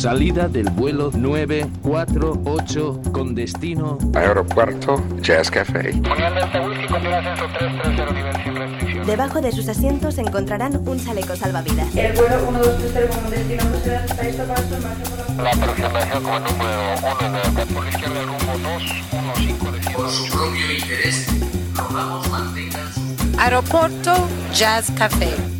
Salida del vuelo 948 con destino Aeropuerto Jazz Café. Debajo de sus asientos encontrarán un chaleco salvavidas. El vuelo 1230 como destino Bruselas está listo para su marcha por la... Aproximación como número 1 de por la izquierda rumbo 215 de Por su propio interés, rogamos mantengan su... Aeropuerto Jazz Café.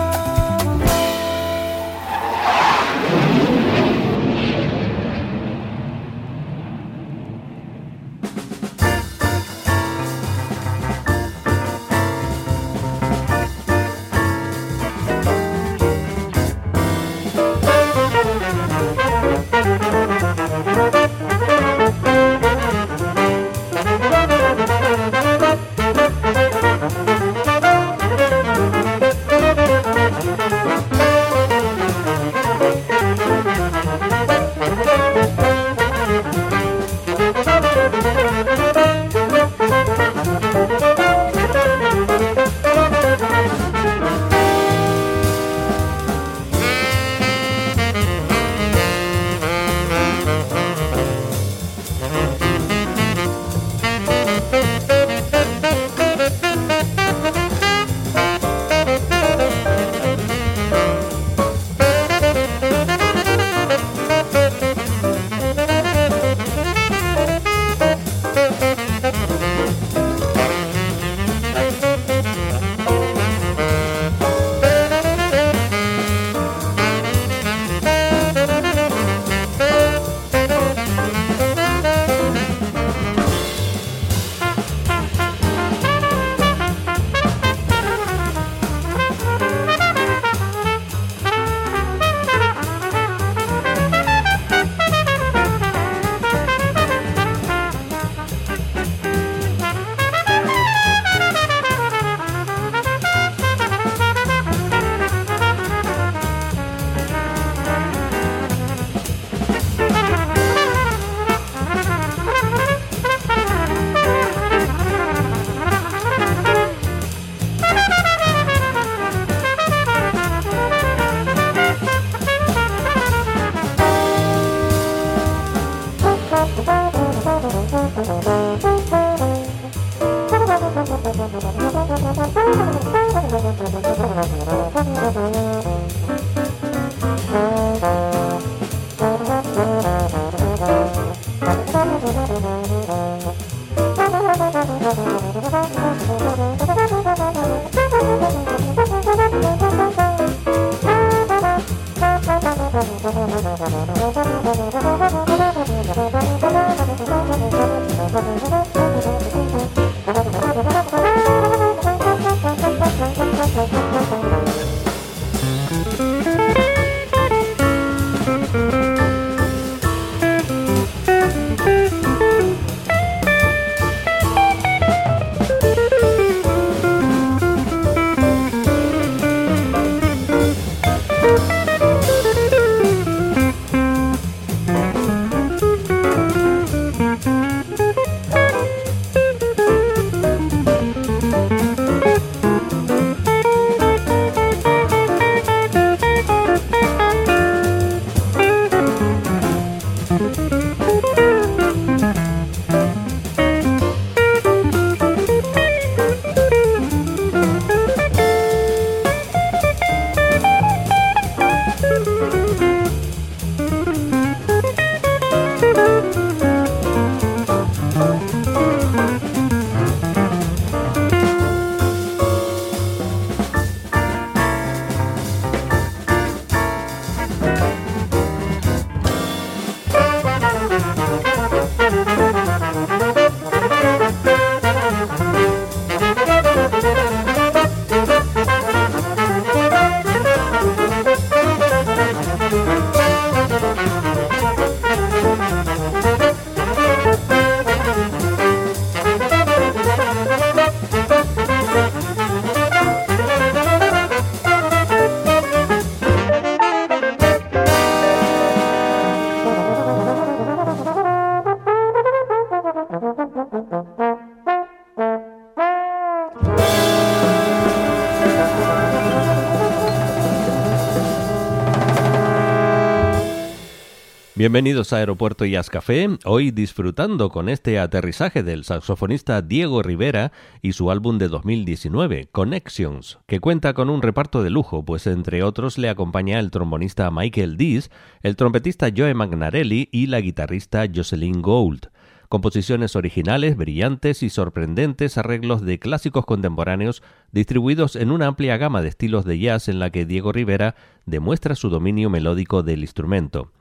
Bienvenidos a Aeropuerto Jazz Café, hoy disfrutando con este aterrizaje del saxofonista Diego Rivera y su álbum de 2019, Connections, que cuenta con un reparto de lujo, pues entre otros le acompaña el trombonista Michael Dees, el trompetista Joe Magnarelli y la guitarrista Jocelyn Gould. Composiciones originales, brillantes y sorprendentes arreglos de clásicos contemporáneos distribuidos en una amplia gama de estilos de jazz en la que Diego Rivera demuestra su dominio melódico del instrumento.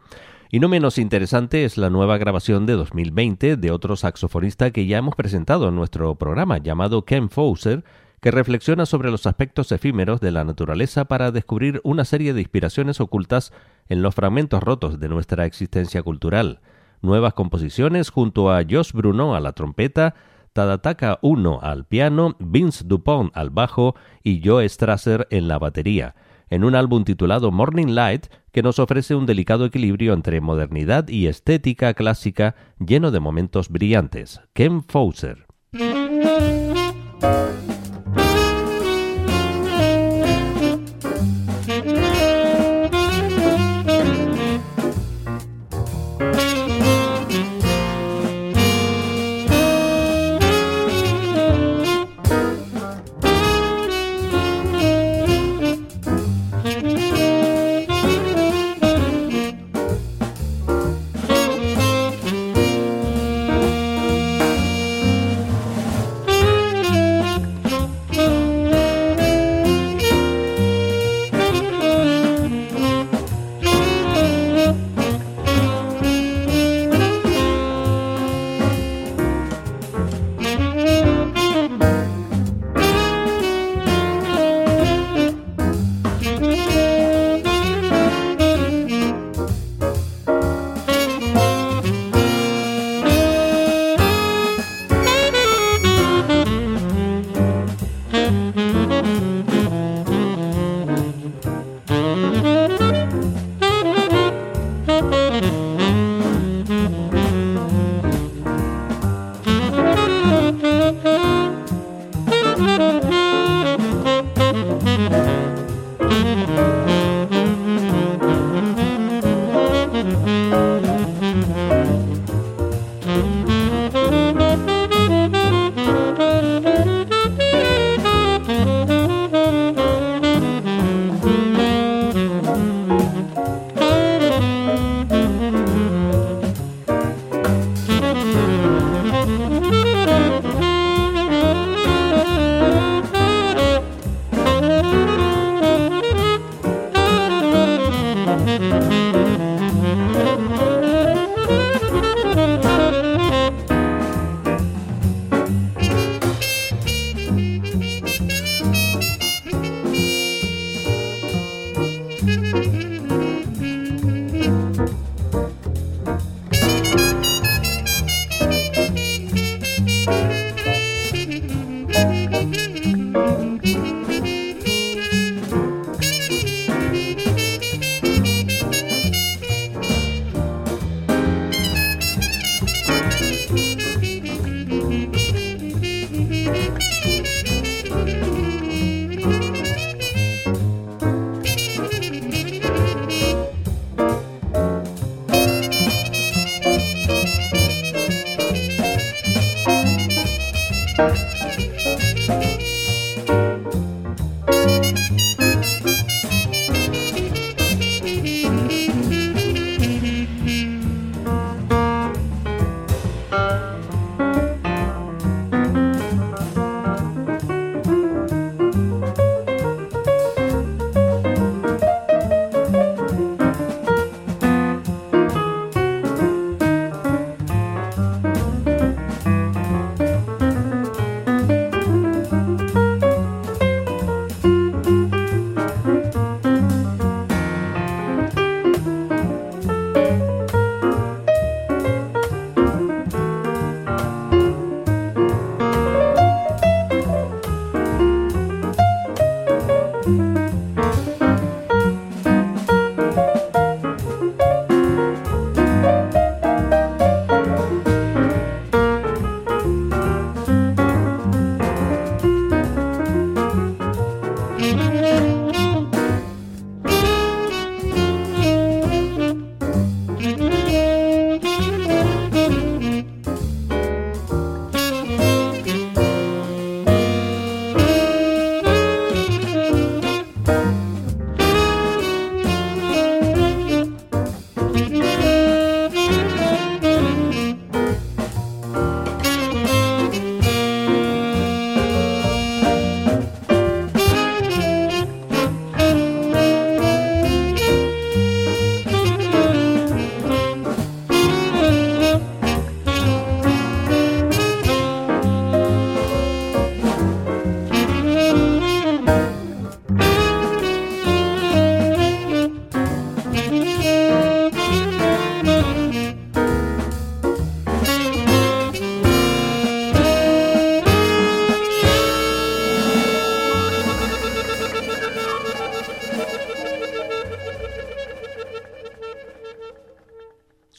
Y no menos interesante es la nueva grabación de 2020 de otro saxofonista que ya hemos presentado en nuestro programa, llamado Ken Fauser, que reflexiona sobre los aspectos efímeros de la naturaleza para descubrir una serie de inspiraciones ocultas en los fragmentos rotos de nuestra existencia cultural. Nuevas composiciones junto a Josh Bruno a la trompeta, Tadataka 1 al piano, Vince Dupont al bajo y Joe Strasser en la batería en un álbum titulado Morning Light que nos ofrece un delicado equilibrio entre modernidad y estética clásica lleno de momentos brillantes. Ken Fauser.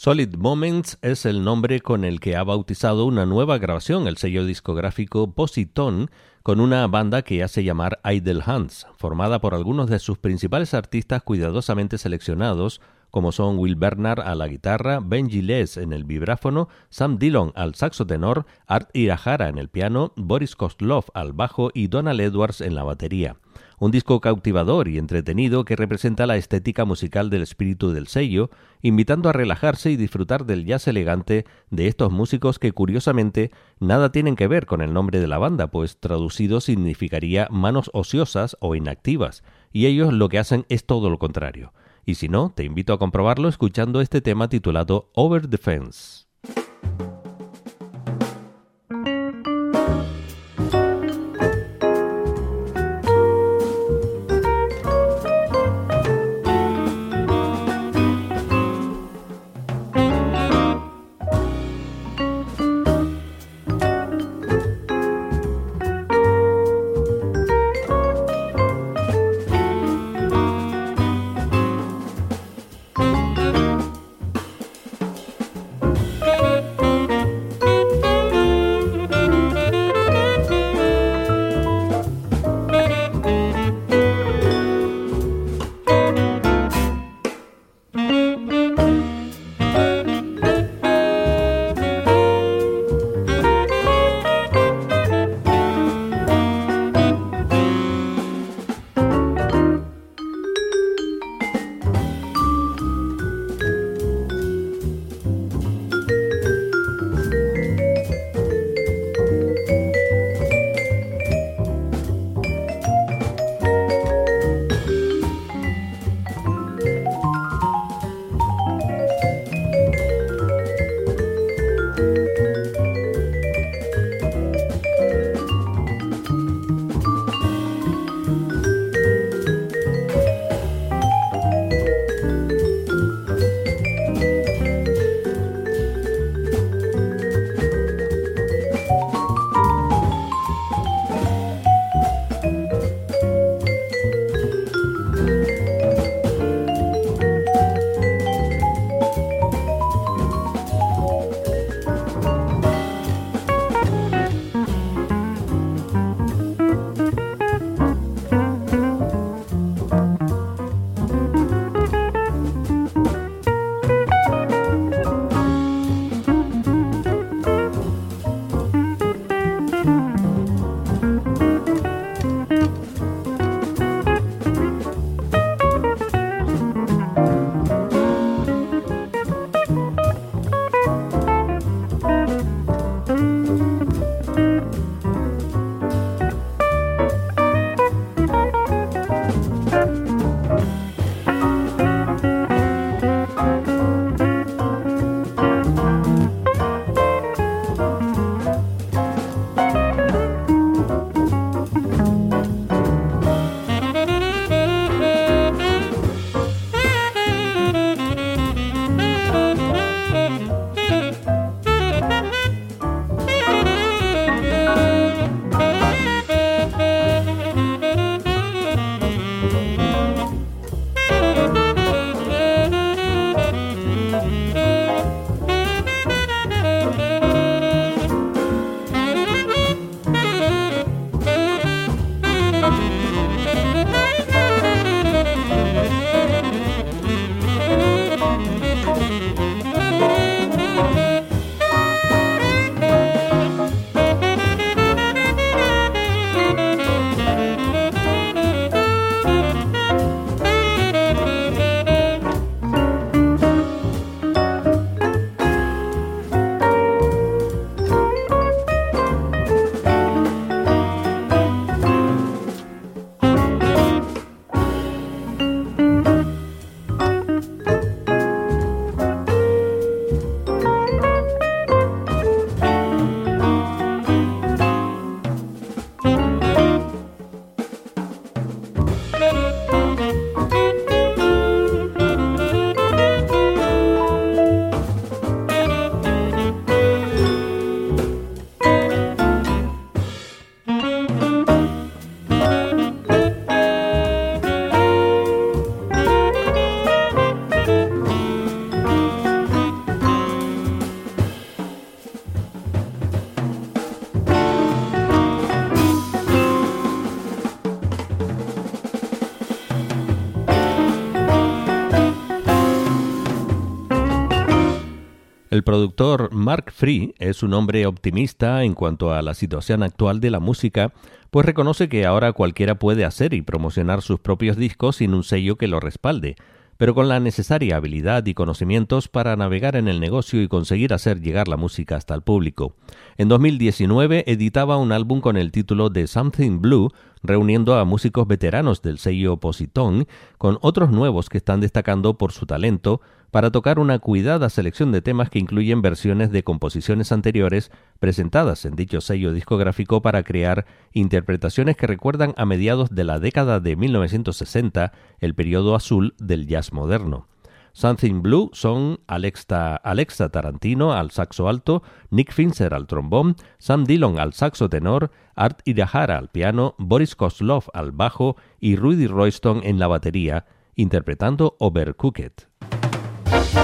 Solid Moments es el nombre con el que ha bautizado una nueva grabación el sello discográfico Positón con una banda que hace llamar Idle Hands, formada por algunos de sus principales artistas cuidadosamente seleccionados, como son Will Bernard a la guitarra, Benji Les en el vibráfono, Sam Dillon al saxo tenor, Art Irahara en el piano, Boris Kostlov al bajo y Donald Edwards en la batería. Un disco cautivador y entretenido que representa la estética musical del espíritu del sello, invitando a relajarse y disfrutar del jazz elegante de estos músicos que curiosamente nada tienen que ver con el nombre de la banda, pues traducido significaría manos ociosas o inactivas, y ellos lo que hacen es todo lo contrario. Y si no, te invito a comprobarlo escuchando este tema titulado Over the Fence. El productor Mark Free es un hombre optimista en cuanto a la situación actual de la música, pues reconoce que ahora cualquiera puede hacer y promocionar sus propios discos sin un sello que lo respalde, pero con la necesaria habilidad y conocimientos para navegar en el negocio y conseguir hacer llegar la música hasta el público. En 2019 editaba un álbum con el título de Something Blue, reuniendo a músicos veteranos del sello Positón con otros nuevos que están destacando por su talento, para tocar una cuidada selección de temas que incluyen versiones de composiciones anteriores presentadas en dicho sello discográfico para crear interpretaciones que recuerdan a mediados de la década de 1960, el periodo azul del jazz moderno. Something Blue son Alexa, Alexa, Tarantino al saxo alto, Nick Finzer al trombón, Sam Dillon al saxo tenor, Art Irahara al piano, Boris Kozlov al bajo y Rudy Royston en la batería, interpretando Overcooked. Bye.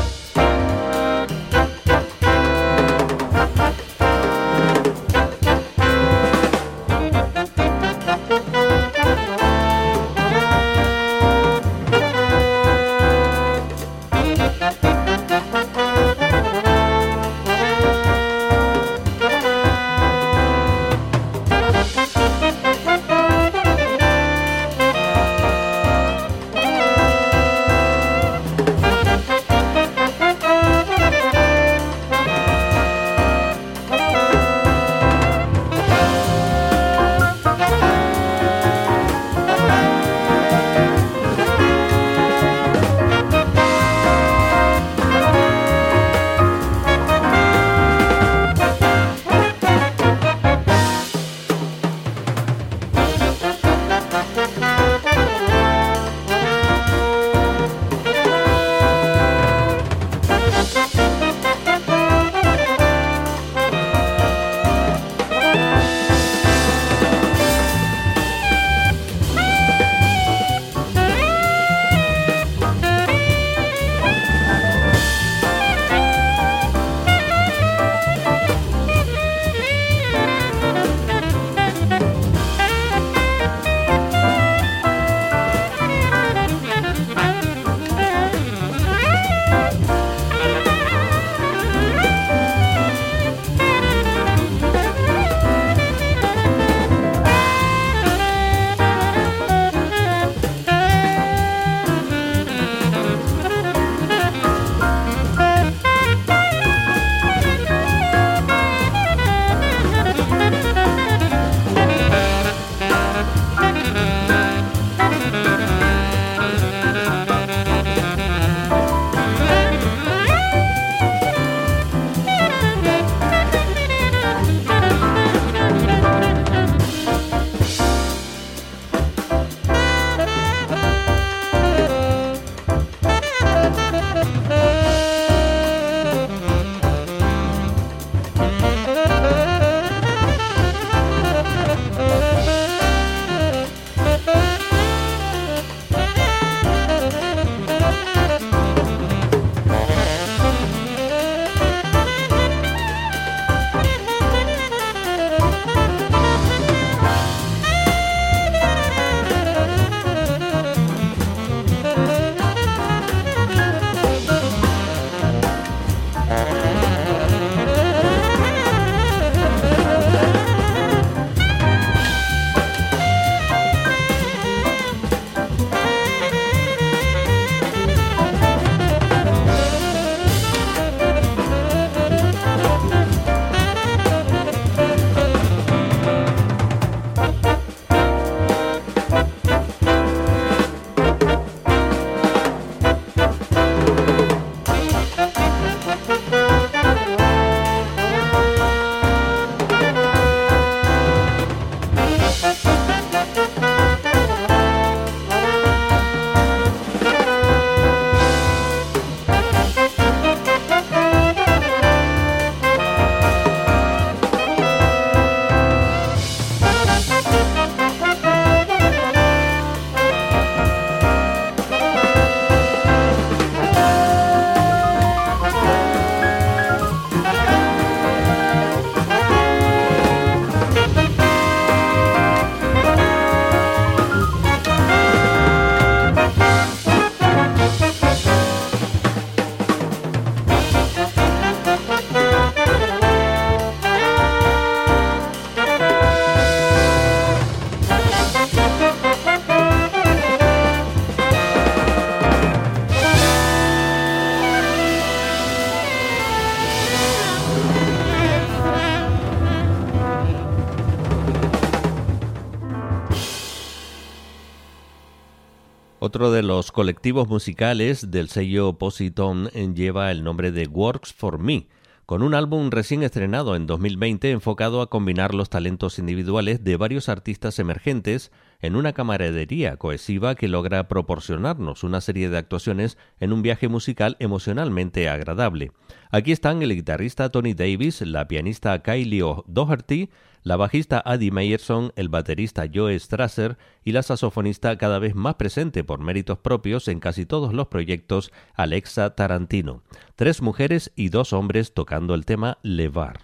Otro de los colectivos musicales del sello Positone lleva el nombre de Works for Me, con un álbum recién estrenado en 2020 enfocado a combinar los talentos individuales de varios artistas emergentes en una camaradería cohesiva que logra proporcionarnos una serie de actuaciones en un viaje musical emocionalmente agradable. Aquí están el guitarrista Tony Davis, la pianista Kylie O'Doherty, la bajista Addie Meyerson, el baterista Joe Strasser y la saxofonista cada vez más presente por méritos propios en casi todos los proyectos, Alexa Tarantino. Tres mujeres y dos hombres tocando el tema Levar.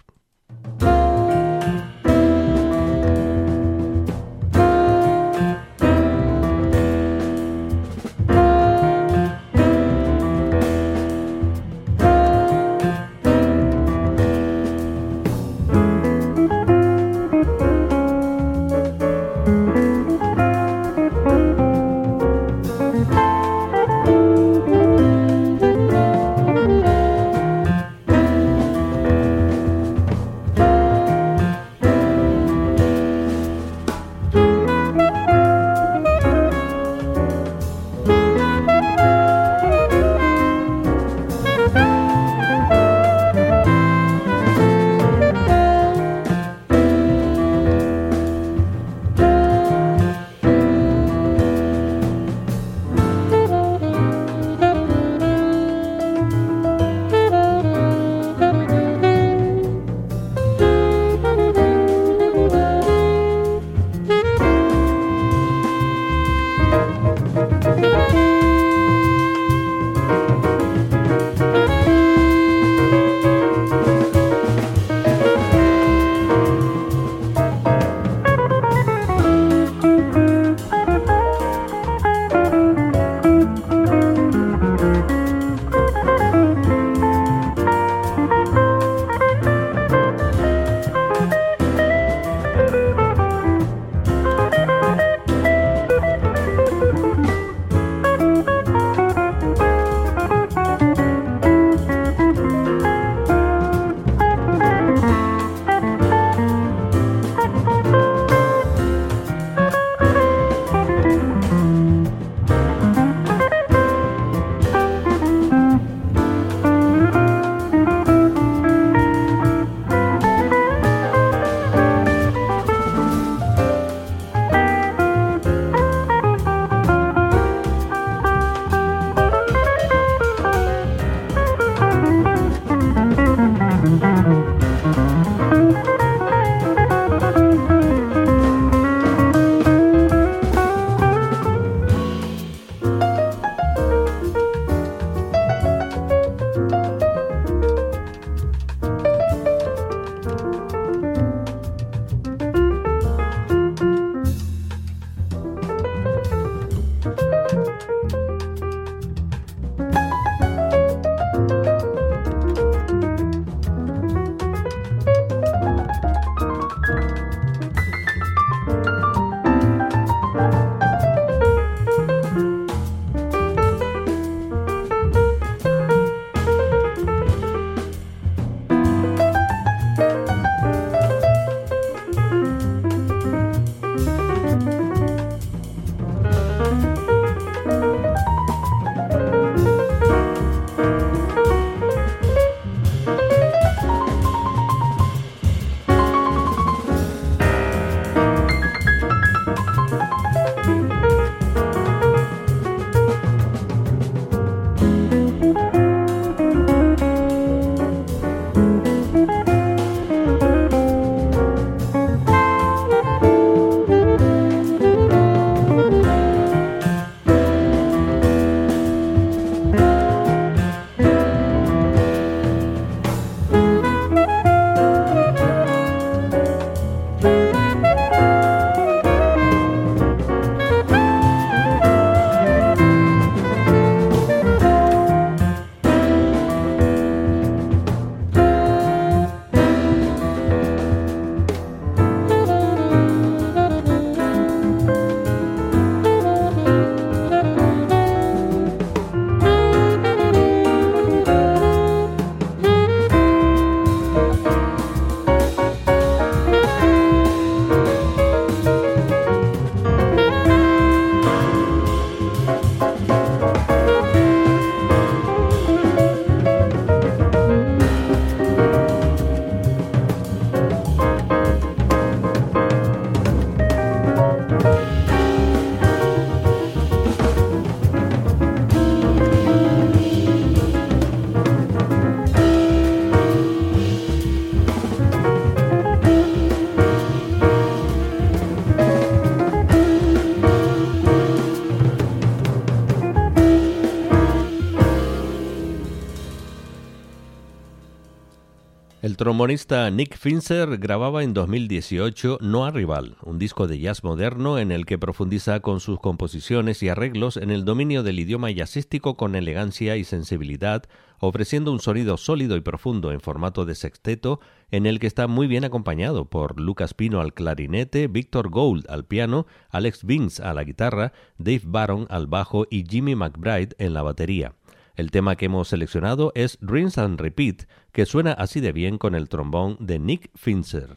Trombonista Nick Finzer grababa en 2018 No a Rival, un disco de jazz moderno en el que profundiza con sus composiciones y arreglos en el dominio del idioma jazzístico con elegancia y sensibilidad, ofreciendo un sonido sólido y profundo en formato de sexteto en el que está muy bien acompañado por Lucas Pino al clarinete, Victor Gould al piano, Alex Vince a la guitarra, Dave Baron al bajo y Jimmy McBride en la batería. El tema que hemos seleccionado es Rinse and Repeat, que suena así de bien con el trombón de Nick Finzer.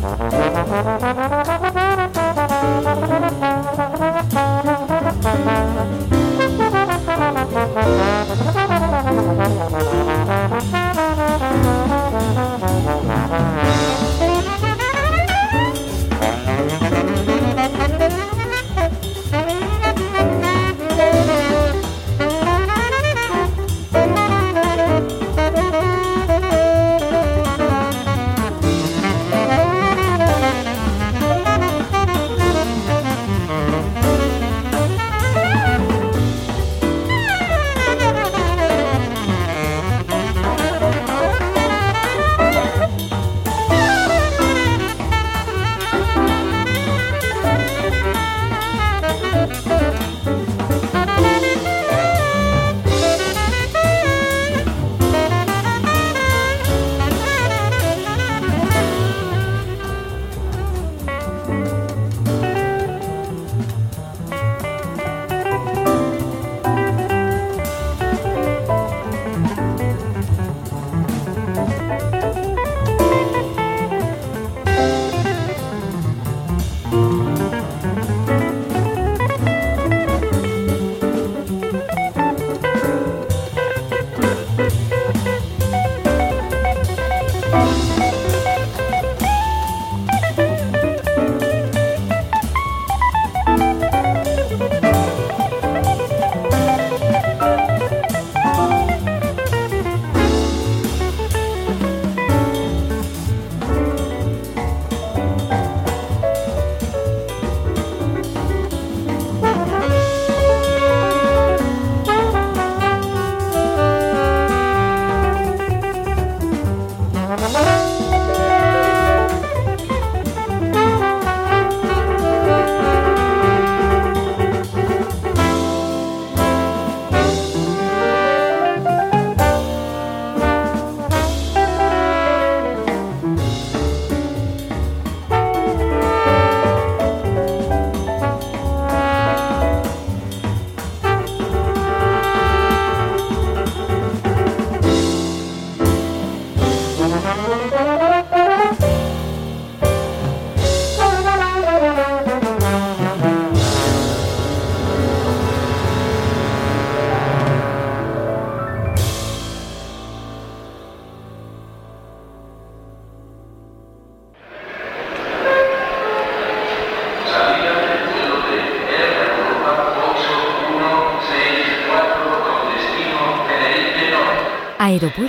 Thank you.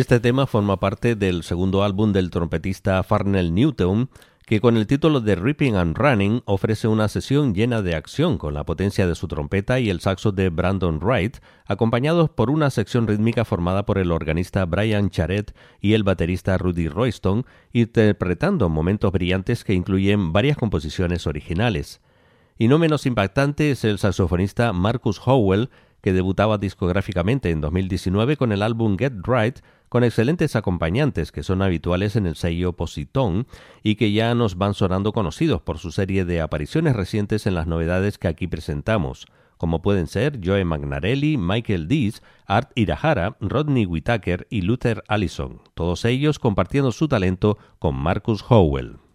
Este tema forma parte del segundo álbum del trompetista Farnell Newton, que con el título de Ripping and Running ofrece una sesión llena de acción con la potencia de su trompeta y el saxo de Brandon Wright, acompañados por una sección rítmica formada por el organista Brian Charet y el baterista Rudy Royston, interpretando momentos brillantes que incluyen varias composiciones originales. Y no menos impactante es el saxofonista Marcus Howell, que debutaba discográficamente en 2019 con el álbum Get Right, con excelentes acompañantes que son habituales en el sello Positón y que ya nos van sonando conocidos por su serie de apariciones recientes en las novedades que aquí presentamos, como pueden ser Joe Magnarelli, Michael Dees, Art Irahara, Rodney Whitaker y Luther Allison, todos ellos compartiendo su talento con Marcus Howell.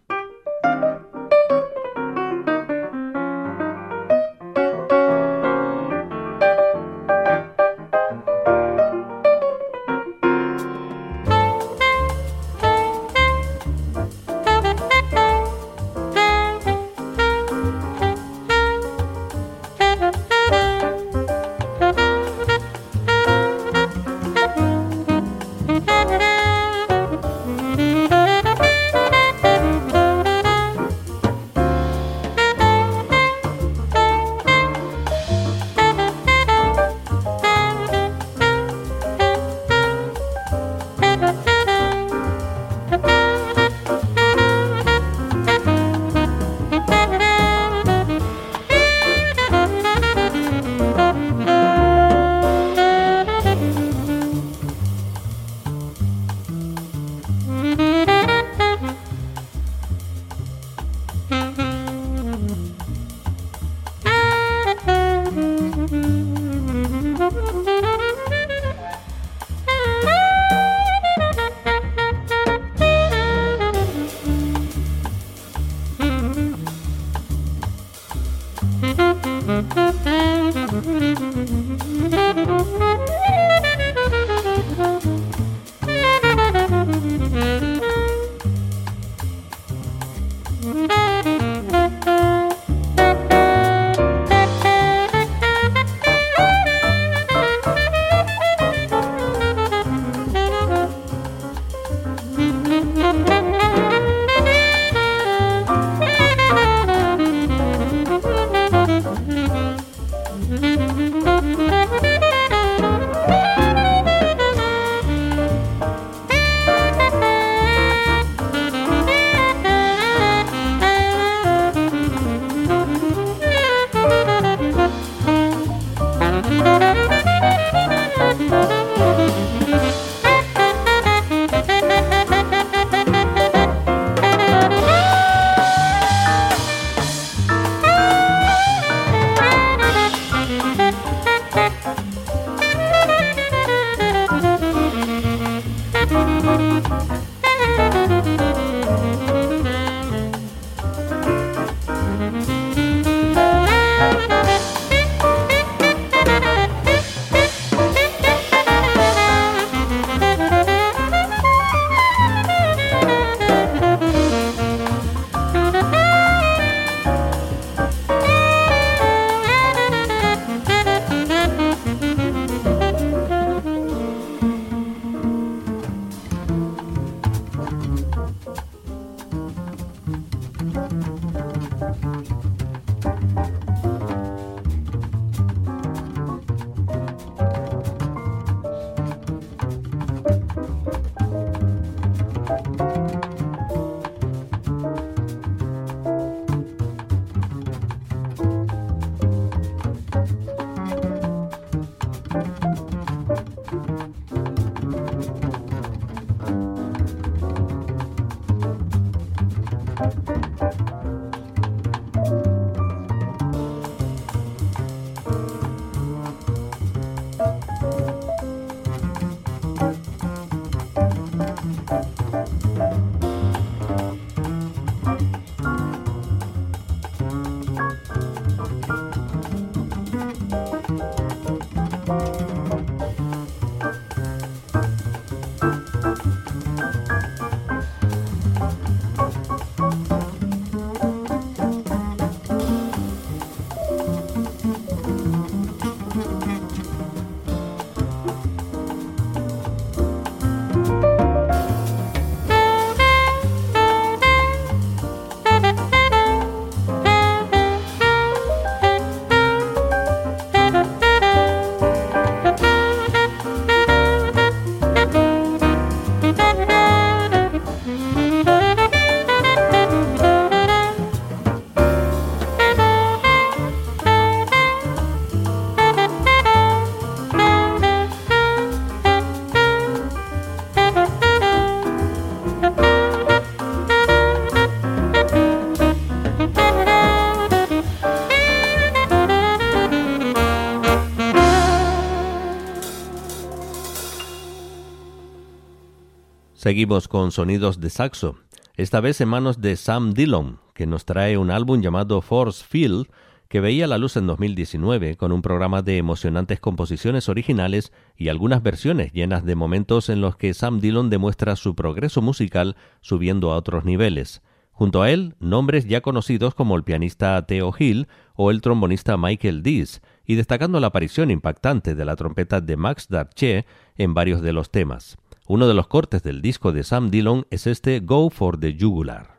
Seguimos con sonidos de saxo, esta vez en manos de Sam Dillon, que nos trae un álbum llamado Force Field, que veía la luz en 2019 con un programa de emocionantes composiciones originales y algunas versiones llenas de momentos en los que Sam Dillon demuestra su progreso musical subiendo a otros niveles. Junto a él, nombres ya conocidos como el pianista Theo Hill o el trombonista Michael Dees, y destacando la aparición impactante de la trompeta de Max Darche en varios de los temas. Uno de los cortes del disco de Sam Dillon es este Go for the Jugular.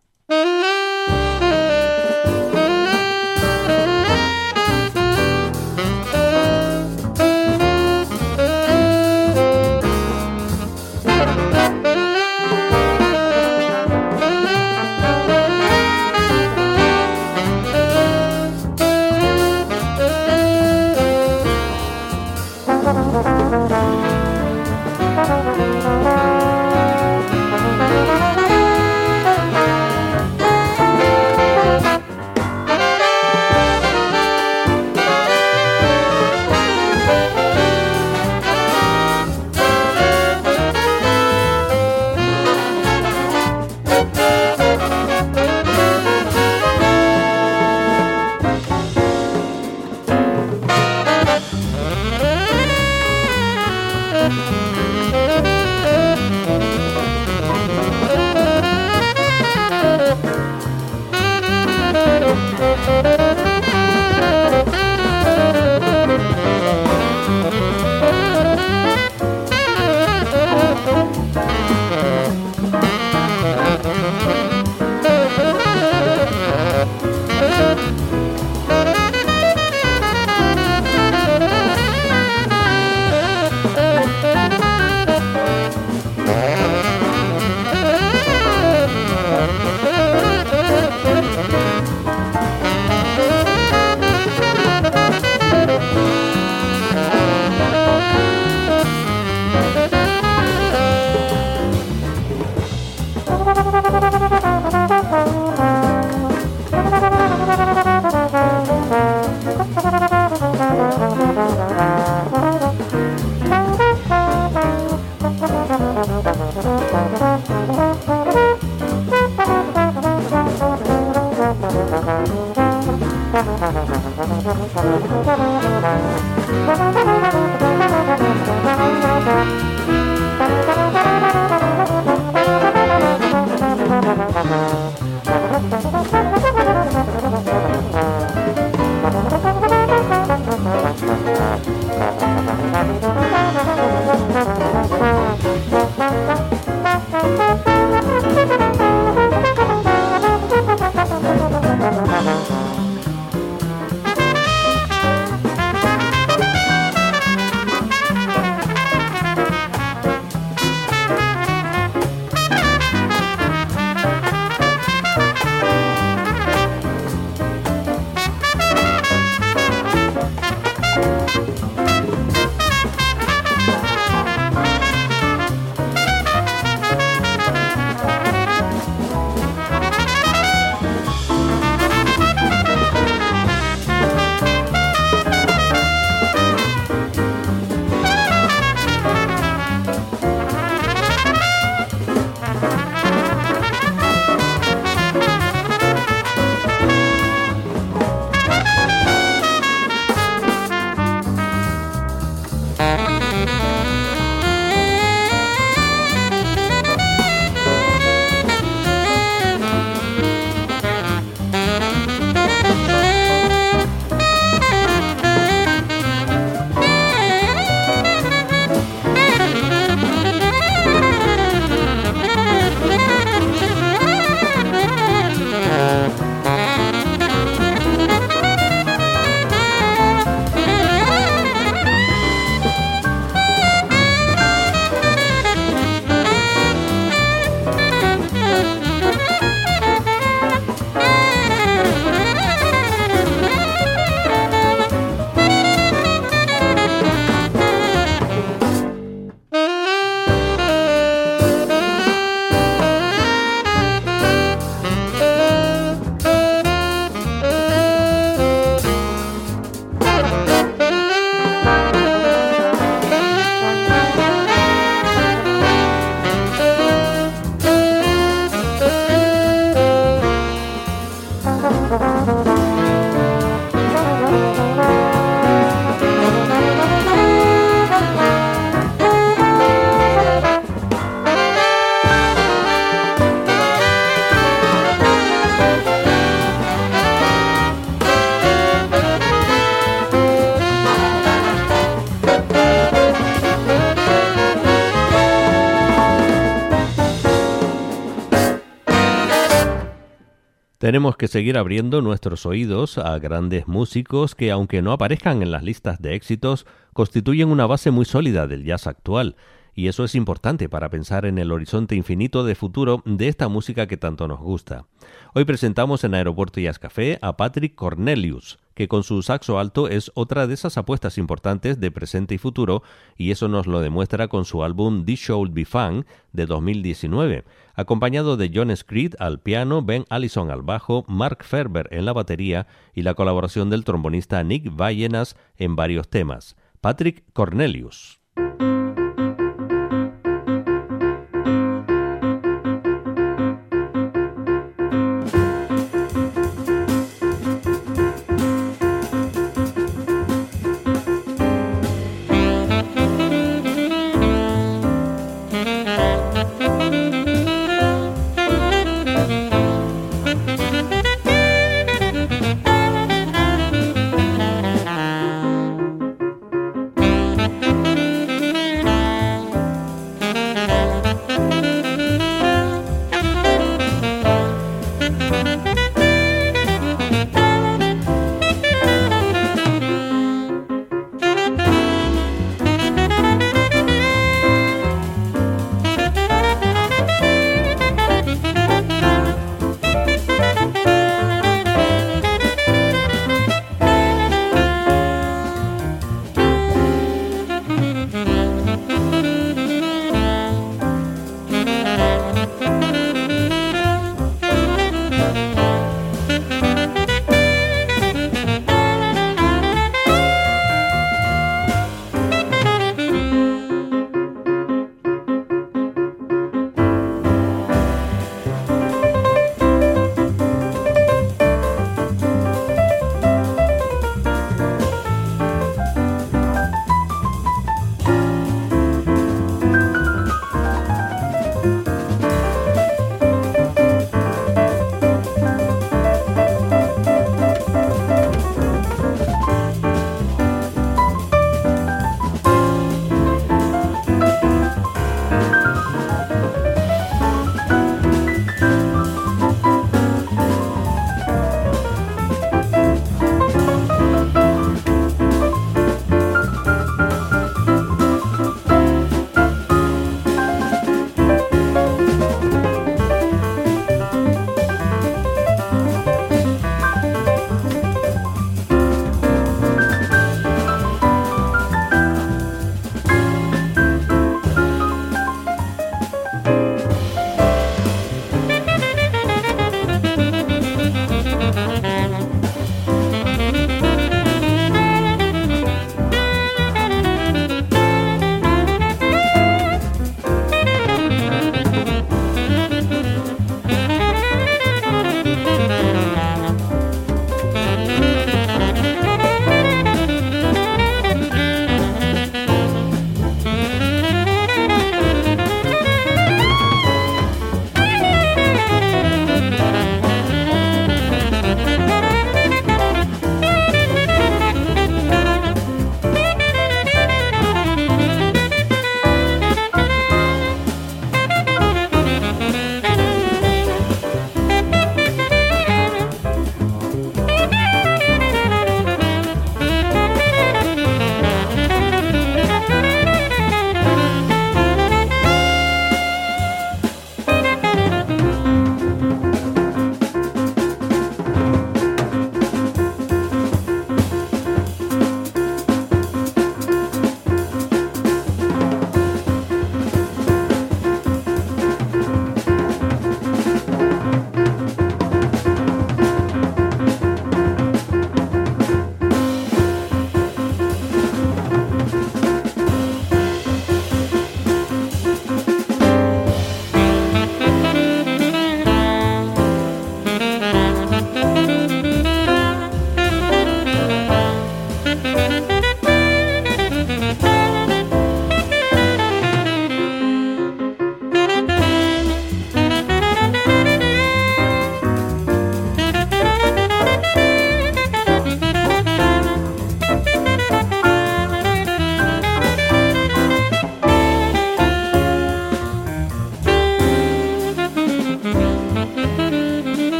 Tenemos que seguir abriendo nuestros oídos a grandes músicos que, aunque no aparezcan en las listas de éxitos, constituyen una base muy sólida del jazz actual y eso es importante para pensar en el horizonte infinito de futuro de esta música que tanto nos gusta. Hoy presentamos en Aeropuerto Jazz Café a Patrick Cornelius, que con su saxo alto es otra de esas apuestas importantes de presente y futuro, y eso nos lo demuestra con su álbum This Should Be Fun de 2019, acompañado de John Screed al piano, Ben Allison al bajo, Mark Ferber en la batería y la colaboración del trombonista Nick Vallenas en varios temas. Patrick Cornelius.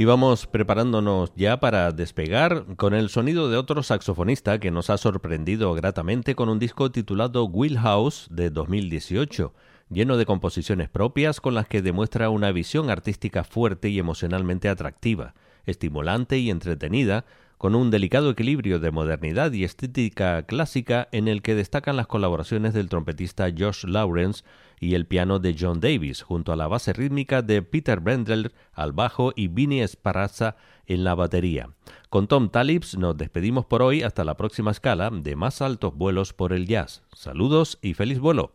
Y vamos preparándonos ya para despegar con el sonido de otro saxofonista que nos ha sorprendido gratamente con un disco titulado Wheelhouse de 2018, lleno de composiciones propias con las que demuestra una visión artística fuerte y emocionalmente atractiva, estimulante y entretenida, con un delicado equilibrio de modernidad y estética clásica en el que destacan las colaboraciones del trompetista Josh Lawrence y el piano de John Davis, junto a la base rítmica de Peter Brendler al bajo y Vinny Sparazza en la batería. Con Tom Talips nos despedimos por hoy hasta la próxima escala de más altos vuelos por el jazz. Saludos y feliz vuelo.